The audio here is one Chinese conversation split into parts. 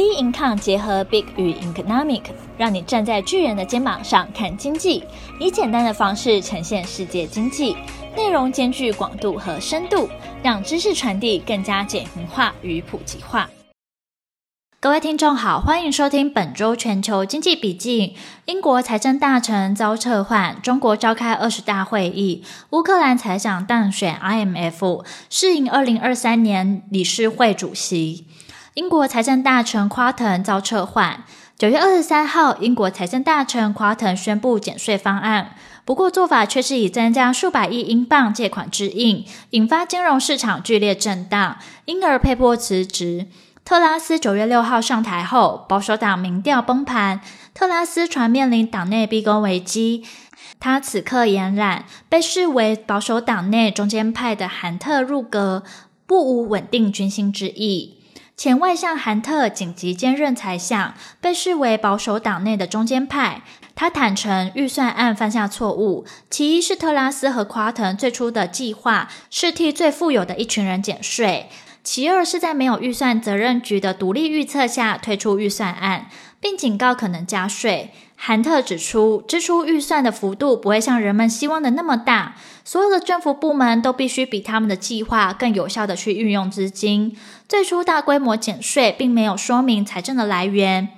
B Income 结合 Big 与 Economic，让你站在巨人的肩膀上看经济，以简单的方式呈现世界经济，内容兼具广度和深度，让知识传递更加简明化与普及化。各位听众好，欢迎收听本周全球经济笔记。英国财政大臣遭撤换，中国召开二十大会议，乌克兰财长当选 IMF，适应二零二三年理事会主席。英国财政大臣夸腾遭撤换。九月二十三号，英国财政大臣夸腾宣布减税方案，不过做法却是以增加数百亿英镑借款之应，引发金融市场剧烈震荡，因而被迫辞职。特拉斯九月六号上台后，保守党民调崩盘，特拉斯传面临党内逼宫危机。他此刻俨然被视为保守党内中间派的韩特入阁，不无稳定军心之意。前外相韩特紧急兼任财相，被视为保守党内的中间派。他坦承预算案犯下错误，其一是特拉斯和夸腾最初的计划是替最富有的一群人减税，其二是在没有预算责任局的独立预测下推出预算案，并警告可能加税。韩特指出，支出预算的幅度不会像人们希望的那么大，所有的政府部门都必须比他们的计划更有效地去运用资金。最初大规模减税并没有说明财政的来源。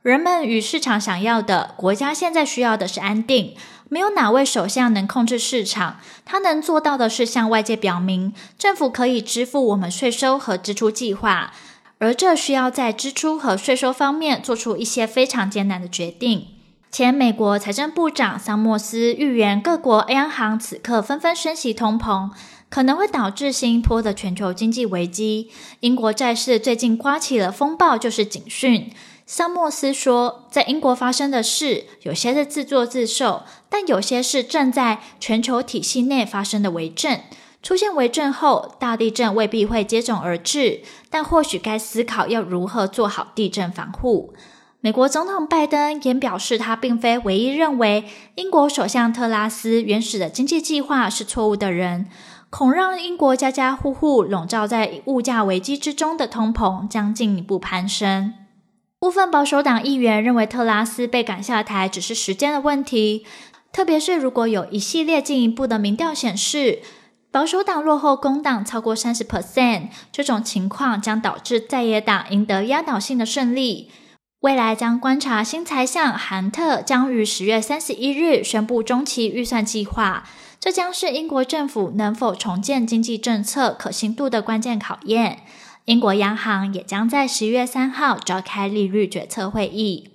人们与市场想要的，国家现在需要的是安定。没有哪位首相能控制市场，他能做到的是向外界表明，政府可以支付我们税收和支出计划。而这需要在支出和税收方面做出一些非常艰难的决定。前美国财政部长桑莫斯预言，各国央行此刻纷纷升息通膨，可能会导致新一波的全球经济危机。英国债市最近刮起了风暴，就是警讯。桑莫斯说，在英国发生的事，有些是自作自受，但有些是正在全球体系内发生的危症。出现危症后，大地震未必会接踵而至，但或许该思考要如何做好地震防护。美国总统拜登也表示，他并非唯一认为英国首相特拉斯原始的经济计划是错误的人，恐让英国家家户户笼罩在物价危机之中的通膨将进一步攀升。部分保守党议员认为，特拉斯被赶下台只是时间的问题，特别是如果有一系列进一步的民调显示保守党落后工党超过三十 percent，这种情况将导致在野党赢得压倒性的胜利。未来将观察新财相韩特将于十月三十一日宣布中期预算计划，这将是英国政府能否重建经济政策可信度的关键考验。英国央行也将在十月三号召开利率决策会议。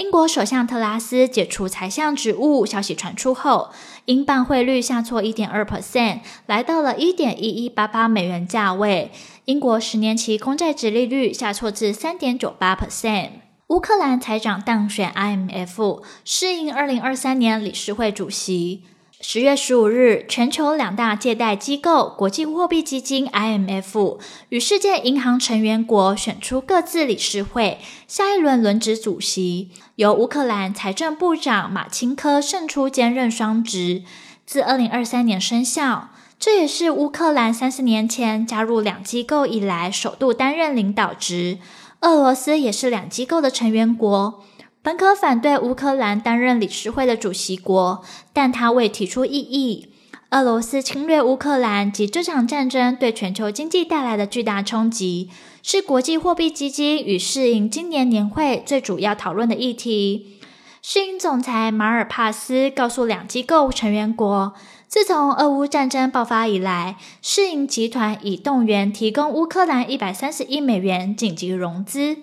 英国首相特拉斯解除财相职务消息传出后，英镑汇率下挫一点二 percent，来到了一点一一八八美元价位。英国十年期公债殖利率下挫至三点九八 percent。乌克兰财长当选 IMF，适应二零二三年理事会主席。十月十五日，全球两大借贷机构国际货币基金 IMF 与世界银行成员国选出各自理事会下一轮轮值主席，由乌克兰财政部长马钦科胜出兼任双职，自二零二三年生效。这也是乌克兰三十年前加入两机构以来首度担任领导职。俄罗斯也是两机构的成员国，本可反对乌克兰担任理事会的主席国，但他未提出异议。俄罗斯侵略乌克兰及这场战争对全球经济带来的巨大冲击，是国际货币基金与世银今年年会最主要讨论的议题。世银总裁马尔帕斯告诉两机构成员国，自从俄乌战争爆发以来，世银集团已动员提供乌克兰一百三十亿美元紧急融资，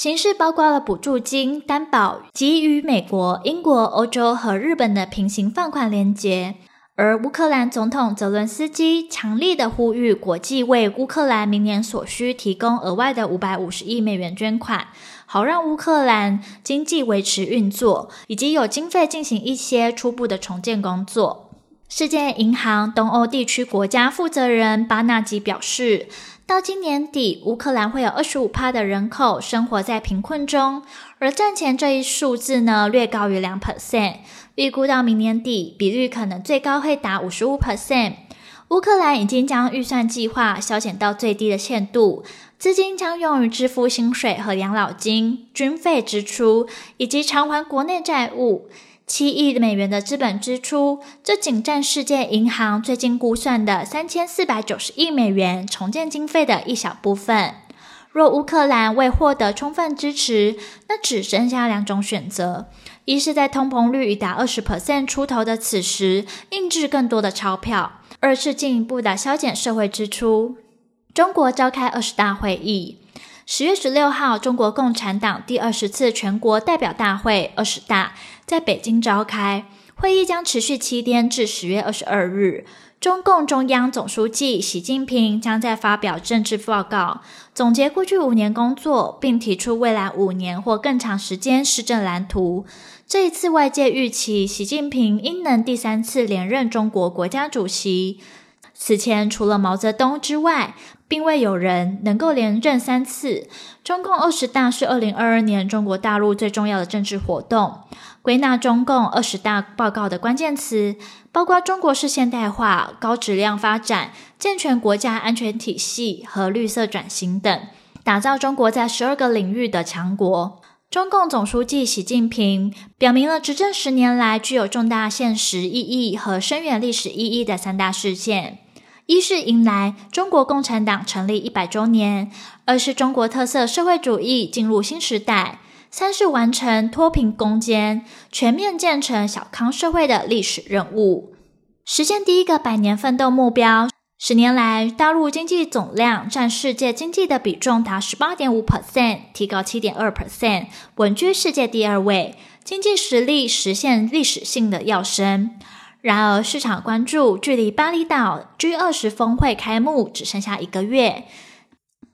形式包括了补助金、担保及与美国、英国、欧洲和日本的平行放款连结。而乌克兰总统泽伦斯基强力的呼吁国际为乌克兰明年所需提供额外的五百五十亿美元捐款，好让乌克兰经济维持运作，以及有经费进行一些初步的重建工作。世界银行东欧地区国家负责人巴纳吉表示，到今年底，乌克兰会有二十五趴的人口生活在贫困中，而战前这一数字呢，略高于两 percent。预估到明年底，比率可能最高会达五十五 percent。乌克兰已经将预算计划削减到最低的限度，资金将用于支付薪水和养老金、军费支出以及偿还国内债务。七亿美元的资本支出，这仅占世界银行最近估算的三千四百九十亿美元重建经费的一小部分。若乌克兰未获得充分支持，那只剩下两种选择：一是在通膨率已达二十 percent 出头的此时印制更多的钞票；二是进一步的削减社会支出。中国召开二十大会议。十月十六号，中国共产党第二十次全国代表大会（二十大）在北京召开，会议将持续七天至十月二十二日。中共中央总书记习近平将在发表政治报告，总结过去五年工作，并提出未来五年或更长时间施政蓝图。这一次，外界预期习近平应能第三次连任中国国家主席。此前，除了毛泽东之外，并未有人能够连任三次。中共二十大是二零二二年中国大陆最重要的政治活动。归纳中共二十大报告的关键词，包括中国式现代化、高质量发展、健全国家安全体系和绿色转型等，打造中国在十二个领域的强国。中共总书记习近平表明了执政十年来具有重大现实意义和深远历史意义的三大事件。一是迎来中国共产党成立一百周年，二是中国特色社会主义进入新时代，三是完成脱贫攻坚、全面建成小康社会的历史任务，实现第一个百年奋斗目标。十年来，大陆经济总量占世界经济的比重达十八点五 percent，提高七点二 percent，稳居世界第二位，经济实力实现历史性的跃升。然而，市场关注距离巴厘岛 G20 峰会开幕只剩下一个月，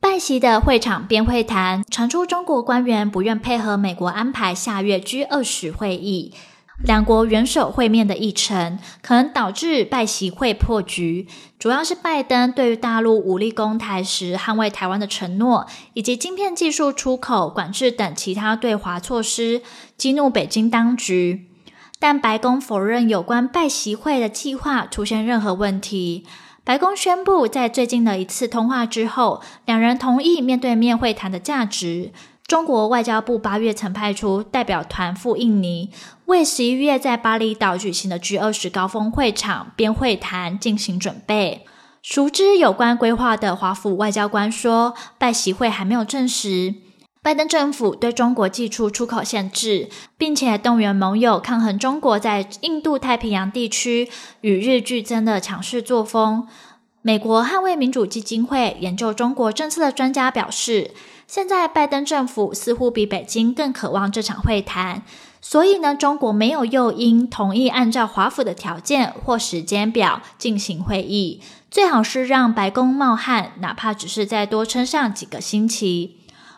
拜习的会场边会谈传出中国官员不愿配合美国安排下月 G20 会议，两国元首会面的议程可能导致拜习会破局。主要是拜登对于大陆武力攻台时捍卫台湾的承诺，以及晶片技术出口管制等其他对华措施，激怒北京当局。但白宫否认有关拜习会的计划出现任何问题。白宫宣布，在最近的一次通话之后，两人同意面对面会谈的价值。中国外交部八月曾派出代表团赴印尼，为十一月在巴厘岛举行的 G20 高峰会场边会谈进行准备。熟知有关规划的华府外交官说，拜习会还没有证实。拜登政府对中国寄出出口限制，并且动员盟友抗衡中国在印度太平洋地区与日俱增的强势作风。美国捍卫民主基金会研究中国政策的专家表示，现在拜登政府似乎比北京更渴望这场会谈，所以呢，中国没有诱因同意按照华府的条件或时间表进行会议，最好是让白宫冒汗，哪怕只是再多撑上几个星期。